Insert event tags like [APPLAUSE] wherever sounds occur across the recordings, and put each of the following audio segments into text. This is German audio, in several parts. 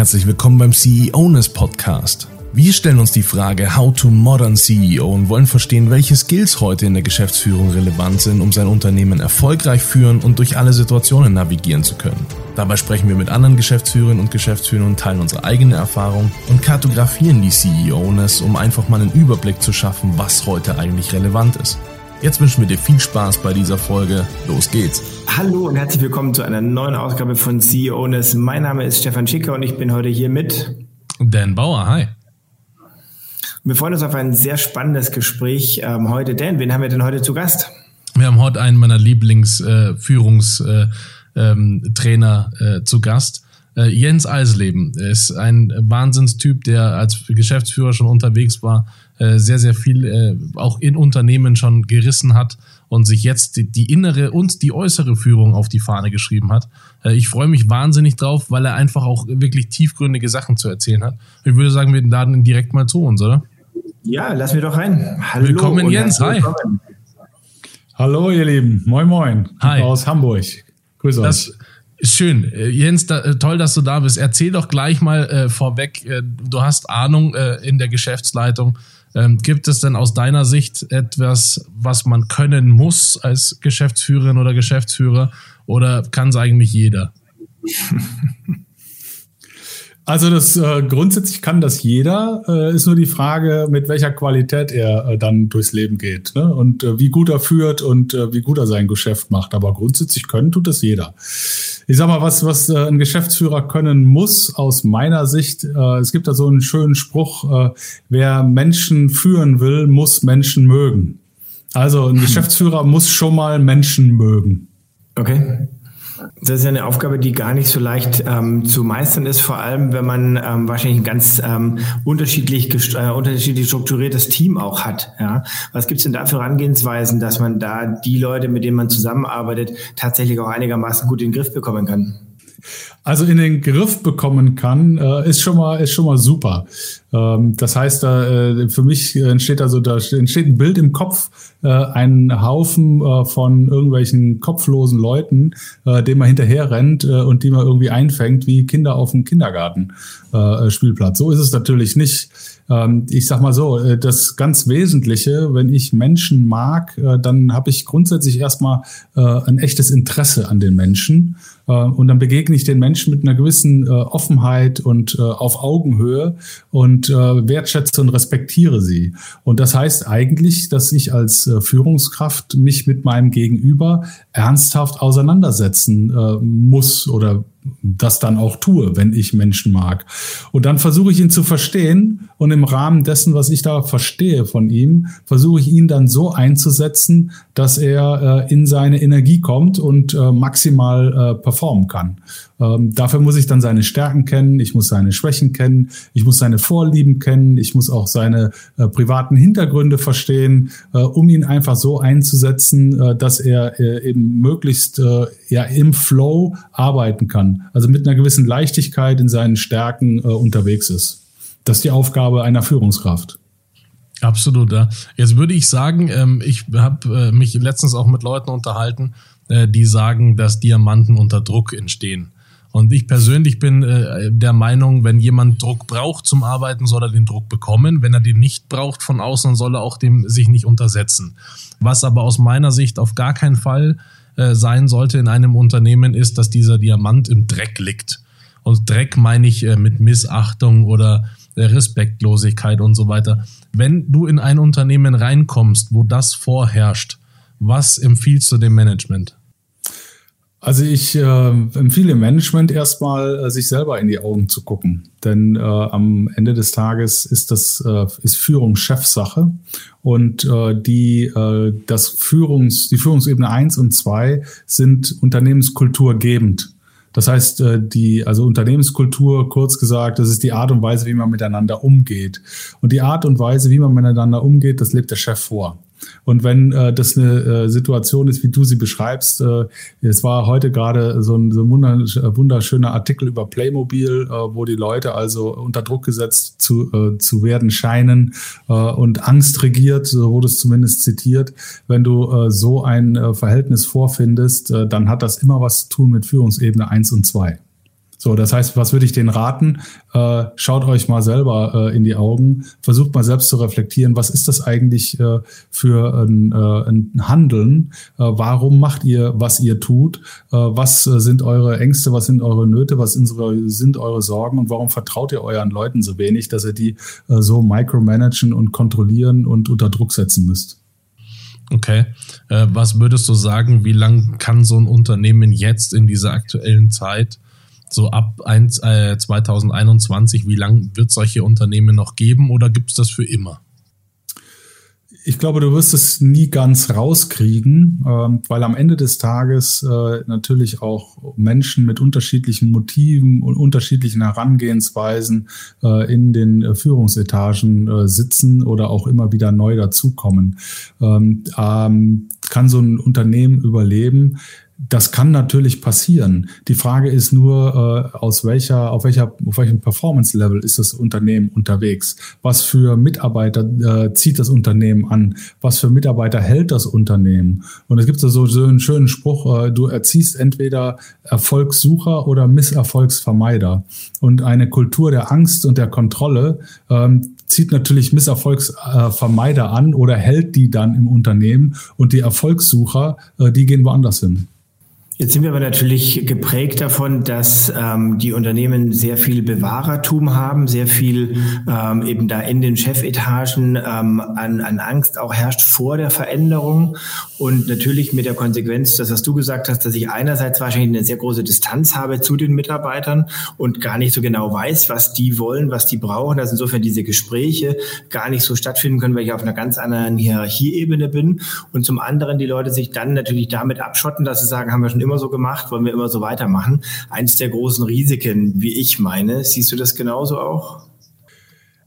Herzlich willkommen beim CEOness Podcast. Wir stellen uns die Frage How to Modern CEO und wollen verstehen, welche Skills heute in der Geschäftsführung relevant sind, um sein Unternehmen erfolgreich führen und durch alle Situationen navigieren zu können. Dabei sprechen wir mit anderen Geschäftsführerinnen und Geschäftsführern und teilen unsere eigene Erfahrung und kartografieren die CEOness, um einfach mal einen Überblick zu schaffen, was heute eigentlich relevant ist. Jetzt wünschen wir dir viel Spaß bei dieser Folge. Los geht's. Hallo und herzlich willkommen zu einer neuen Ausgabe von CEOness. Mein Name ist Stefan Schicker und ich bin heute hier mit Dan Bauer. Hi. Wir freuen uns auf ein sehr spannendes Gespräch ähm, heute. Dan, wen haben wir denn heute zu Gast? Wir haben heute einen meiner Lieblingsführungstrainer äh, ähm, äh, zu Gast. Äh, Jens Eisleben ist ein Wahnsinnstyp, der als Geschäftsführer schon unterwegs war, äh, sehr, sehr viel äh, auch in Unternehmen schon gerissen hat und sich jetzt die, die, innere und die äußere Führung auf die Fahne geschrieben hat. Äh, ich freue mich wahnsinnig drauf, weil er einfach auch wirklich tiefgründige Sachen zu erzählen hat. Ich würde sagen, wir laden ihn direkt mal zu uns, oder? Ja, lass mir doch rein. Hallo. Willkommen, Jens. Hi. Hallo, ihr Lieben. Moin, moin. Hi. Aus Hamburg. Grüße euch. Schön. Äh, Jens, da, toll, dass du da bist. Erzähl doch gleich mal äh, vorweg, äh, du hast Ahnung äh, in der Geschäftsleitung. Ähm, gibt es denn aus deiner Sicht etwas, was man können muss als Geschäftsführerin oder Geschäftsführer oder kann es eigentlich jeder? [LAUGHS] Also das äh, grundsätzlich kann das jeder, äh, ist nur die Frage, mit welcher Qualität er äh, dann durchs Leben geht ne? und äh, wie gut er führt und äh, wie gut er sein Geschäft macht. Aber grundsätzlich können tut das jeder. Ich sag mal, was, was äh, ein Geschäftsführer können muss, aus meiner Sicht, äh, es gibt da so einen schönen Spruch, äh, wer Menschen führen will, muss Menschen mögen. Also ein [LAUGHS] Geschäftsführer muss schon mal Menschen mögen. Okay. Das ist ja eine Aufgabe, die gar nicht so leicht ähm, zu meistern ist, vor allem wenn man ähm, wahrscheinlich ein ganz ähm, unterschiedlich, äh, unterschiedlich strukturiertes Team auch hat. Ja? Was gibt's denn da für Herangehensweisen, dass man da die Leute, mit denen man zusammenarbeitet, tatsächlich auch einigermaßen gut in den Griff bekommen kann? Also in den Griff bekommen kann, äh, ist schon mal ist schon mal super. Ähm, das heißt, äh, für mich entsteht also da entsteht ein Bild im Kopf, äh, ein Haufen von irgendwelchen kopflosen Leuten, äh, dem man hinterher rennt und die man irgendwie einfängt, wie Kinder auf dem Kindergartenspielplatz. so ist es natürlich nicht. Ähm, ich sag mal so, äh, das ganz Wesentliche, wenn ich Menschen mag, äh, dann habe ich grundsätzlich erstmal äh, ein echtes Interesse an den Menschen. Und dann begegne ich den Menschen mit einer gewissen Offenheit und auf Augenhöhe und wertschätze und respektiere sie. Und das heißt eigentlich, dass ich als Führungskraft mich mit meinem Gegenüber ernsthaft auseinandersetzen muss oder das dann auch tue, wenn ich Menschen mag. Und dann versuche ich ihn zu verstehen und im Rahmen dessen, was ich da verstehe von ihm, versuche ich ihn dann so einzusetzen, dass er äh, in seine Energie kommt und äh, maximal äh, performen kann. Ähm, dafür muss ich dann seine Stärken kennen, ich muss seine Schwächen kennen, ich muss seine Vorlieben kennen, ich muss auch seine äh, privaten Hintergründe verstehen, äh, um ihn einfach so einzusetzen, äh, dass er äh, eben möglichst äh, ja im Flow arbeiten kann. Also mit einer gewissen Leichtigkeit in seinen Stärken äh, unterwegs ist. Das ist die Aufgabe einer Führungskraft. Absolut, ja. Jetzt würde ich sagen, ähm, ich habe mich letztens auch mit Leuten unterhalten, die sagen, dass Diamanten unter Druck entstehen. Und ich persönlich bin äh, der Meinung, wenn jemand Druck braucht zum Arbeiten, soll er den Druck bekommen. Wenn er den nicht braucht von außen, soll er auch dem sich nicht untersetzen. Was aber aus meiner Sicht auf gar keinen Fall äh, sein sollte in einem Unternehmen, ist, dass dieser Diamant im Dreck liegt. Und Dreck meine ich äh, mit Missachtung oder äh, Respektlosigkeit und so weiter. Wenn du in ein Unternehmen reinkommst, wo das vorherrscht, was empfiehlst du dem Management? Also ich äh, empfehle Management erstmal, äh, sich selber in die Augen zu gucken. Denn äh, am Ende des Tages ist das äh, ist Führung Chefsache und äh, die äh, das Führungs die Führungsebene eins und zwei sind Unternehmenskultur gebend. Das heißt, äh, die, also Unternehmenskultur, kurz gesagt, das ist die Art und Weise, wie man miteinander umgeht. Und die Art und Weise, wie man miteinander umgeht, das lebt der Chef vor. Und wenn äh, das eine äh, Situation ist, wie du sie beschreibst, äh, es war heute gerade so ein, so ein wunderschöner Artikel über Playmobil, äh, wo die Leute also unter Druck gesetzt zu, äh, zu werden scheinen äh, und Angst regiert, so wurde es zumindest zitiert. Wenn du äh, so ein äh, Verhältnis vorfindest, äh, dann hat das immer was zu tun mit Führungsebene eins und zwei. So, das heißt, was würde ich denen raten? Äh, schaut euch mal selber äh, in die Augen, versucht mal selbst zu reflektieren, was ist das eigentlich äh, für ein, äh, ein Handeln? Äh, warum macht ihr, was ihr tut? Äh, was sind eure Ängste, was sind eure Nöte, was sind eure, Sorgen und warum vertraut ihr euren Leuten so wenig, dass ihr die so micromanagen und kontrollieren und unter Druck setzen müsst? Okay. was würdest du sagen, wie lang kann so ein Unternehmen jetzt in dieser aktuellen Zeit so ab 1, äh, 2021, wie lange wird solche Unternehmen noch geben oder gibt es das für immer? Ich glaube, du wirst es nie ganz rauskriegen, ähm, weil am Ende des Tages äh, natürlich auch Menschen mit unterschiedlichen Motiven und unterschiedlichen Herangehensweisen äh, in den äh, Führungsetagen äh, sitzen oder auch immer wieder neu dazukommen. Ähm, ähm, kann so ein Unternehmen überleben? Das kann natürlich passieren. Die Frage ist nur, äh, aus welcher, auf welcher, auf welchem Performance-Level ist das Unternehmen unterwegs? Was für Mitarbeiter äh, zieht das Unternehmen an? Was für Mitarbeiter hält das Unternehmen? Und es gibt so, so einen schönen Spruch, äh, du erziehst entweder Erfolgssucher oder Misserfolgsvermeider. Und eine Kultur der Angst und der Kontrolle ähm, zieht natürlich Misserfolgsvermeider an oder hält die dann im Unternehmen und die Erfolgssucher, äh, die gehen woanders hin. Jetzt sind wir aber natürlich geprägt davon, dass ähm, die Unternehmen sehr viel Bewahrertum haben, sehr viel ähm, eben da in den Chefetagen ähm, an, an Angst auch herrscht vor der Veränderung. Und natürlich mit der Konsequenz, das was du gesagt hast, dass ich einerseits wahrscheinlich eine sehr große Distanz habe zu den Mitarbeitern und gar nicht so genau weiß, was die wollen, was die brauchen, dass insofern diese Gespräche gar nicht so stattfinden können, weil ich auf einer ganz anderen Hierarchieebene bin. Und zum anderen die Leute sich dann natürlich damit abschotten, dass sie sagen, haben wir schon immer immer so gemacht, wollen wir immer so weitermachen. Eins der großen Risiken, wie ich meine. Siehst du das genauso auch?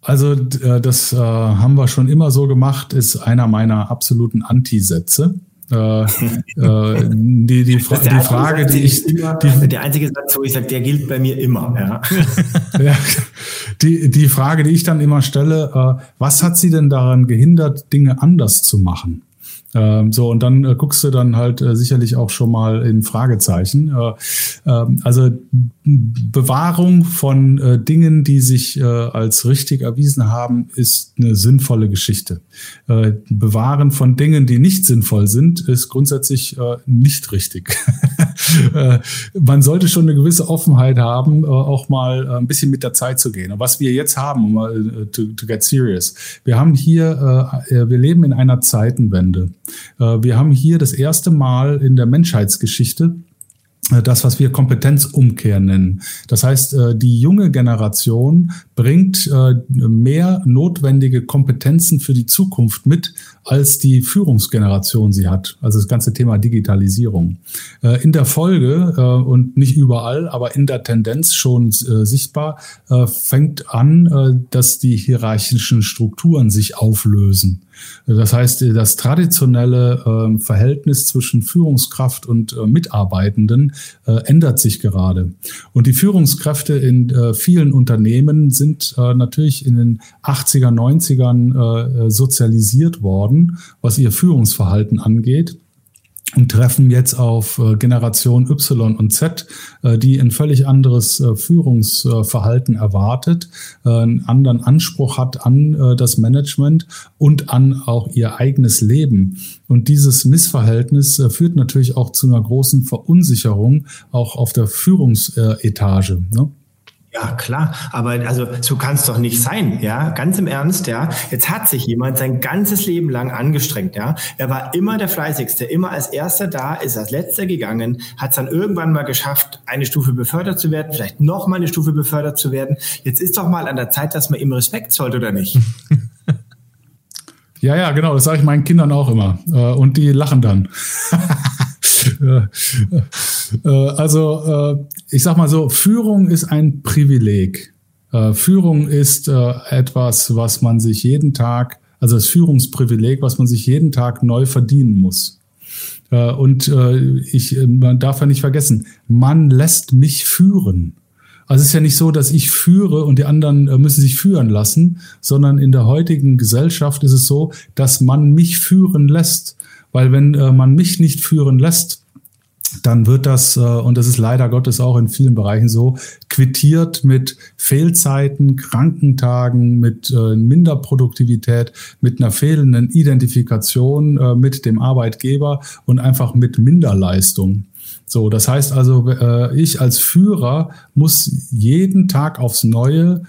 Also äh, das äh, haben wir schon immer so gemacht, ist einer meiner absoluten Antisätze. Äh, äh, [LAUGHS] die, die, Fra die Frage, die ich, immer, die, der einzige Satz, wo ich sage, der gilt bei mir immer. Ja. [LAUGHS] ja, die, die Frage, die ich dann immer stelle, äh, was hat Sie denn daran gehindert, Dinge anders zu machen? Ähm, so, und dann äh, guckst du dann halt äh, sicherlich auch schon mal in Fragezeichen. Äh, äh, also Bewahrung von äh, Dingen, die sich äh, als richtig erwiesen haben, ist eine sinnvolle Geschichte. Äh, Bewahren von Dingen, die nicht sinnvoll sind, ist grundsätzlich nicht richtig. [LAUGHS] äh, man sollte schon eine gewisse Offenheit haben, äh, auch mal äh, ein bisschen mit der Zeit zu gehen. Und was wir jetzt haben, um mal to, to get serious, wir haben hier, wir leben in einer Zeitenwende. Wir haben hier das erste Mal in der Menschheitsgeschichte das, was wir Kompetenzumkehr nennen. Das heißt, äh, die junge Generation bringt äh, mehr notwendige Kompetenzen für die Zukunft mit, als die Führungsgeneration sie hat. Also das ganze Thema Digitalisierung. In der Folge und nicht überall, aber in der Tendenz schon sichtbar, fängt an, dass die hierarchischen Strukturen sich auflösen. Das heißt, das traditionelle ähm, Verhältnis zwischen Führungskraft und äh, Mitarbeitenden äh, ändert sich gerade. Und die Führungskräfte in äh, vielen Unternehmen sind natürlich in den 80er, 90ern sozialisiert worden, was ihr Führungsverhalten angeht und treffen jetzt auf äh, Generation Y und Z, äh, die ein völlig anderes äh, Führungsverhalten erwartet, einen anderen Anspruch hat an das Management und an auch ihr eigenes Leben. Und dieses Missverhältnis führt natürlich auch zu einer großen Verunsicherung auch auf der Führungsetage. Ne? Ja, klar. Aber also so kann es doch nicht sein, ja. Ganz im Ernst, ja. Jetzt hat sich jemand sein ganzes Leben lang angestrengt, ja. Er war immer der Fleißigste, immer als Erster da, ist als Letzter gegangen, hat es dann irgendwann mal geschafft, eine Stufe befördert zu werden, vielleicht noch mal eine Stufe befördert zu werden. Jetzt ist doch mal an der Zeit, dass man ihm Respekt zollt, oder nicht? [LAUGHS] ja, ja, genau. Das sage ich meinen Kindern auch immer. Äh, und die lachen dann. [LAUGHS] Äh, also, äh, ich sag mal so, Führung ist ein Privileg. Äh, Führung ist etwas, was man sich jeden Tag, also das Führungsprivileg, was man sich jeden Tag neu verdienen muss. Und ich, man darf ja nicht vergessen, man lässt mich führen. Also es ist ja nicht so, dass ich führe und die anderen müssen sich führen lassen, sondern in der heutigen Gesellschaft ist es so, dass man mich führen lässt. Weil wenn man mich nicht führen lässt, dann wird das, äh, und das ist leider Gottes auch in vielen Bereichen so, quittiert mit Fehlzeiten, Krankentagen, mit äh, Minderproduktivität, mit einer fehlenden Identifikation äh, mit dem Arbeitgeber und einfach mit Minderleistung. So, das heißt also, ich als Führer muss jeden Tag aufs Neue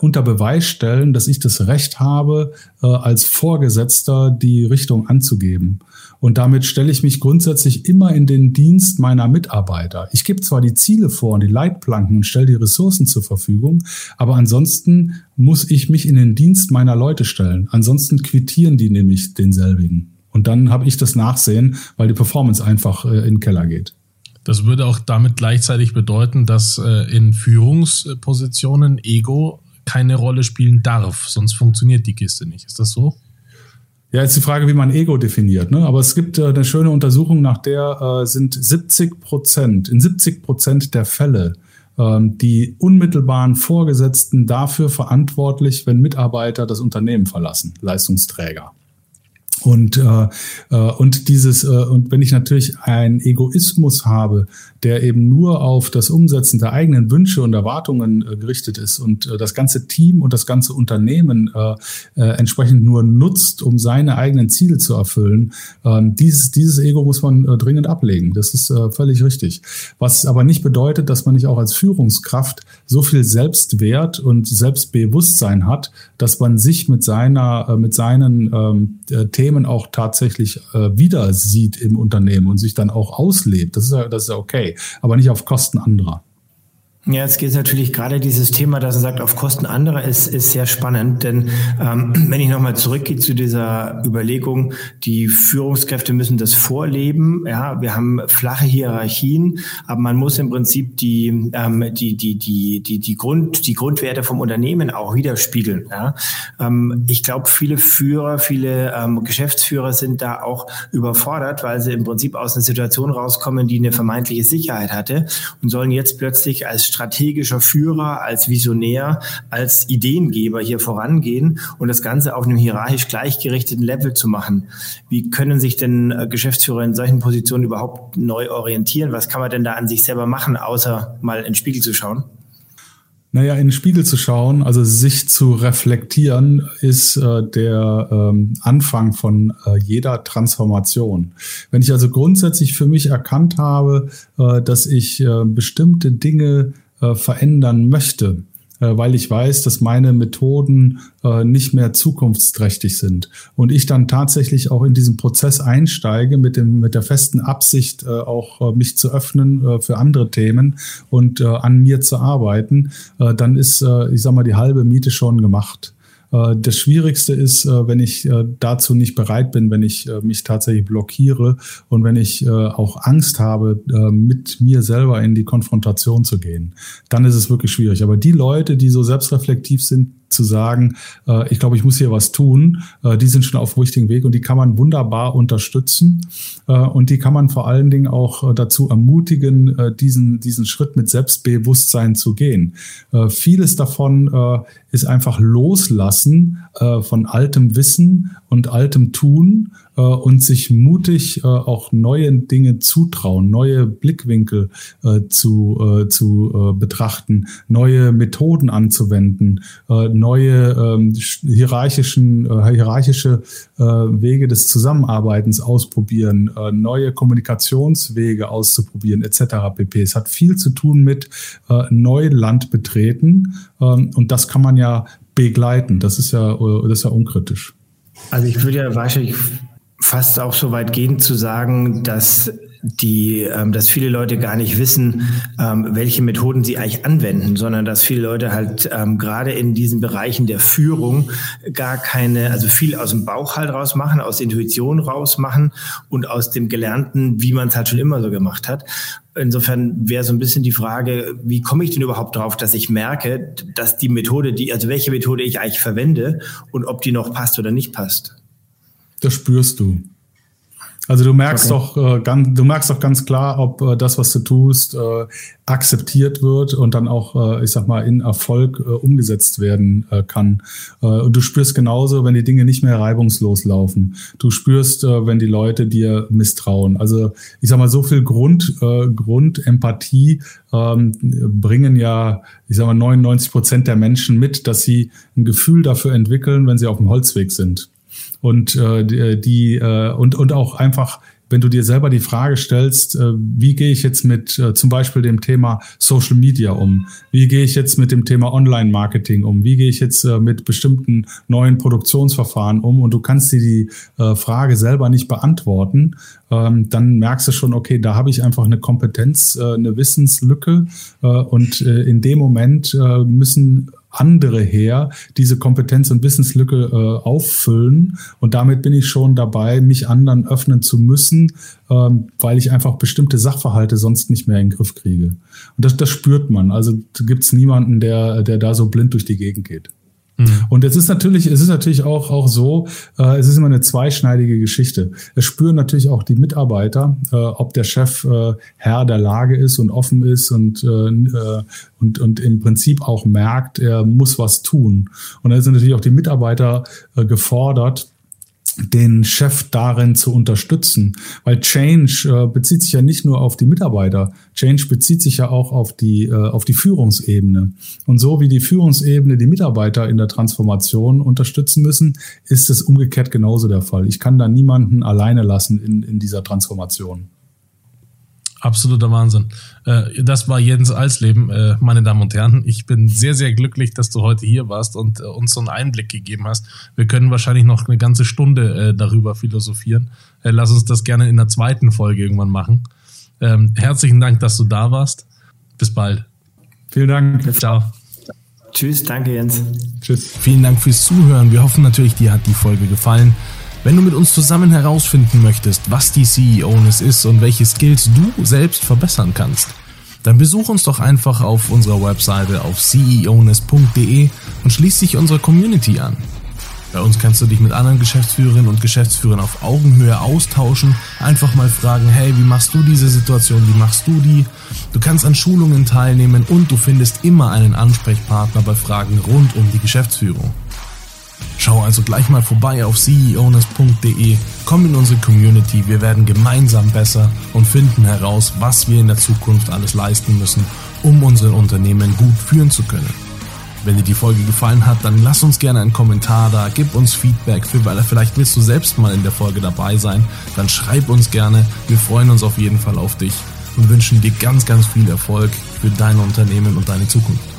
unter Beweis stellen, dass ich das Recht habe, als Vorgesetzter die Richtung anzugeben. Und damit stelle ich mich grundsätzlich immer in den Dienst meiner Mitarbeiter. Ich gebe zwar die Ziele vor und die Leitplanken und stelle die Ressourcen zur Verfügung, aber ansonsten muss ich mich in den Dienst meiner Leute stellen. Ansonsten quittieren die nämlich denselbigen. Und dann habe ich das Nachsehen, weil die Performance einfach äh, in den Keller geht. Das würde auch damit gleichzeitig bedeuten, dass äh, in Führungspositionen Ego keine Rolle spielen darf, sonst funktioniert die Kiste nicht. Ist das so? Ja, jetzt die Frage, wie man Ego definiert. Ne? Aber es gibt äh, eine schöne Untersuchung, nach der äh, sind 70 Prozent, in 70 Prozent der Fälle ähm, die unmittelbaren Vorgesetzten dafür verantwortlich, wenn Mitarbeiter das Unternehmen verlassen, Leistungsträger. Und, äh, äh, und dieses, äh, und wenn ich natürlich einen Egoismus habe, der eben nur auf das Umsetzen der eigenen Wünsche und Erwartungen äh, gerichtet ist und äh, das ganze Team und das ganze Unternehmen äh, äh, entsprechend nur nutzt, um seine eigenen Ziele zu erfüllen, äh, dieses, dieses Ego muss man äh, dringend ablegen. Das ist äh, völlig richtig. Was aber nicht bedeutet, dass man nicht auch als Führungskraft so viel Selbstwert und Selbstbewusstsein hat, dass man sich mit seiner, äh, mit seinen ähm, äh, Themen auch tatsächlich äh, wieder sieht im Unternehmen und sich dann auch auslebt. Das ist ja, das ist ja okay, aber nicht auf Kosten anderer. Ja, jetzt geht natürlich gerade dieses Thema, dass er sagt, auf Kosten anderer ist, ist sehr spannend. Denn ähm, [CLEARS THROAT] wenn ich nochmal zurückgehe zu dieser Überlegung, die Führungskräfte müssen das vorleben. Ja, wir haben flache Hierarchien, aber man muss im Prinzip die, ähm, die, die, die, die, die, Grund, die Grundwerte vom Unternehmen auch widerspiegeln. Ja. Ähm, ich glaube, viele Führer, viele ähm, Geschäftsführer sind da auch überfordert, weil sie im Prinzip aus einer Situation rauskommen, die eine vermeintliche Sicherheit hatte und sollen jetzt plötzlich als strategischer Führer, als Visionär, als Ideengeber hier vorangehen und das Ganze auf einem hierarchisch gleichgerichteten Level zu machen. Wie können sich denn äh, Geschäftsführer in solchen Positionen überhaupt neu orientieren? Was kann man denn da an sich selber machen, außer mal in den Spiegel zu schauen? Naja, in den Spiegel zu schauen, also sich zu reflektieren, ist äh, der ähm, Anfang von äh, jeder Transformation. Wenn ich also grundsätzlich für mich erkannt habe, äh, dass ich äh, bestimmte Dinge äh, verändern möchte, äh, weil ich weiß, dass meine Methoden äh, nicht mehr zukunftsträchtig sind. Und ich dann tatsächlich auch in diesen Prozess einsteige mit, dem, mit der festen Absicht, auch mich zu öffnen für andere Themen und an mir zu arbeiten, dann ist, ich sag mal, die halbe Miete schon gemacht. Äh, das Schwierigste ist, äh, wenn ich äh, dazu nicht bereit bin, wenn ich mich tatsächlich blockiere und wenn ich auch Angst habe, mit mir selber in die Konfrontation zu gehen. Dann ist es wirklich schwierig. Aber die Leute, die so selbstreflektiv sind, zu sagen, äh, ich glaube, ich muss hier was tun, äh, die sind schon auf dem richtigen Weg und die kann man wunderbar unterstützen äh, und die kann man vor allen Dingen auch äh, dazu ermutigen, äh, diesen, diesen Schritt mit Selbstbewusstsein zu gehen. Äh, vieles davon ist einfach loslassen von altem Wissen und altem Tun äh, und sich mutig äh, auch neue Dinge zutrauen, neue Blickwinkel äh, zu, äh, zu äh, betrachten, neue Methoden anzuwenden, äh, neue ähm, hierarchischen, äh, hierarchische äh, Wege des Zusammenarbeitens ausprobieren, äh, neue Kommunikationswege auszuprobieren, etc. pp. Es hat viel zu tun mit äh, Neuland betreten ähm, und das kann man ja begleiten. Das ist ja, äh, das ist ja unkritisch. Also ich würde ja wahrscheinlich fast auch so weit gehen zu sagen, dass die, ähm, dass viele Leute gar nicht wissen, ähm, welche Methoden sie eigentlich anwenden, sondern dass viele Leute halt ähm, gerade in diesen Bereichen der Führung gar keine, also viel aus dem Bauch halt rausmachen, aus Intuition rausmachen und aus dem Gelernten, wie man es halt schon immer so gemacht hat. Insofern wäre so ein bisschen die Frage, wie komme ich denn überhaupt drauf, dass ich merke, dass die Methode, die, also welche Methode ich eigentlich verwende und ob die noch passt oder nicht passt? Das spürst du. Also du merkst okay. doch äh, ganz, du merkst doch ganz klar, ob äh, das, was du tust, äh, akzeptiert wird und dann auch, äh, ich sag mal, in Erfolg äh, umgesetzt werden äh, kann. Äh, und du spürst genauso, wenn die Dinge nicht mehr reibungslos laufen. Du spürst, äh, wenn die Leute dir misstrauen. Also ich sag mal, so viel Grund, äh, Grundempathie ähm, bringen ja, ich sag mal, 99 Prozent der Menschen mit, dass sie ein Gefühl dafür entwickeln, wenn sie auf dem Holzweg sind und äh, die, die äh, und und auch einfach wenn du dir selber die Frage stellst, äh, wie gehe ich jetzt mit äh, zum Beispiel dem Thema Social Media um? Wie gehe ich jetzt mit dem Thema Online-Marketing um? Wie gehe ich jetzt äh, mit bestimmten neuen Produktionsverfahren um? Und du kannst dir die äh, Frage selber nicht beantworten, ähm, dann merkst du schon, okay, da habe ich einfach eine Kompetenz, äh, eine Wissenslücke. Äh, und äh, in dem Moment äh, müssen andere her diese Kompetenz- und Wissenslücke äh, auffüllen. Und damit bin ich schon dabei, mich anderen öffnen zu müssen, ähm, weil ich einfach bestimmte Sachverhalte sonst nicht mehr in den Griff kriege. Und das, das spürt man. Also gibt es niemanden, der, der da so blind durch die Gegend geht. Mhm. Und es ist natürlich, es ist natürlich auch, auch so, äh, es ist immer eine zweischneidige Geschichte. Es spüren natürlich auch die Mitarbeiter, äh, ob der Chef äh, Herr der Lage ist und offen ist und, äh, äh und, und im Prinzip auch merkt, er muss was tun. Und da sind natürlich auch die Mitarbeiter äh, gefordert, den Chef darin zu unterstützen. Weil Change äh, bezieht sich ja nicht nur auf die Mitarbeiter. Change bezieht sich ja auch auf die, äh, auf die Führungsebene. Und so wie die Führungsebene die Mitarbeiter in der Transformation unterstützen müssen, ist es umgekehrt genauso der Fall. Ich kann da niemanden alleine lassen in, in dieser Transformation. Absoluter Wahnsinn. Äh, das war Jens Alsleben, äh, meine Damen und Herren. Ich bin sehr, sehr glücklich, dass du heute hier warst und äh, uns so einen Einblick gegeben hast. Wir können wahrscheinlich noch eine ganze Stunde darüber philosophieren. Lass uns das gerne in der zweiten Folge irgendwann machen. Ähm, herzlichen Dank, dass du da warst. Bis bald. Vielen Dank. Ciao. Tschüss, danke Jens. Tschüss. Vielen Dank fürs Zuhören. Wir hoffen natürlich, dir hat die Folge gefallen. Wenn du mit uns zusammen herausfinden möchtest, was die CEO-Ness ist und welche Skills du selbst verbessern kannst, dann besuch uns doch einfach auf unserer Webseite auf ceoness.de und schließ dich unserer Community an. Bei uns kannst du dich mit anderen Geschäftsführerinnen und Geschäftsführern auf Augenhöhe austauschen, einfach mal fragen, hey, wie machst du diese Situation, wie machst du die? Du kannst an Schulungen teilnehmen und du findest immer einen Ansprechpartner bei Fragen rund um die Geschäftsführung. Schau also gleich mal vorbei auf ceowness.de, komm in unsere Community, wir werden gemeinsam besser und finden heraus, was wir in der Zukunft alles leisten müssen, um unsere Unternehmen gut führen zu können. Wenn dir die Folge gefallen hat, dann lass uns gerne einen Kommentar da, gib uns Feedback, vielleicht willst du selbst mal in der Folge dabei sein, dann schreib uns gerne, wir freuen uns auf jeden Fall auf dich und wünschen dir ganz, ganz viel Erfolg für dein Unternehmen und deine Zukunft.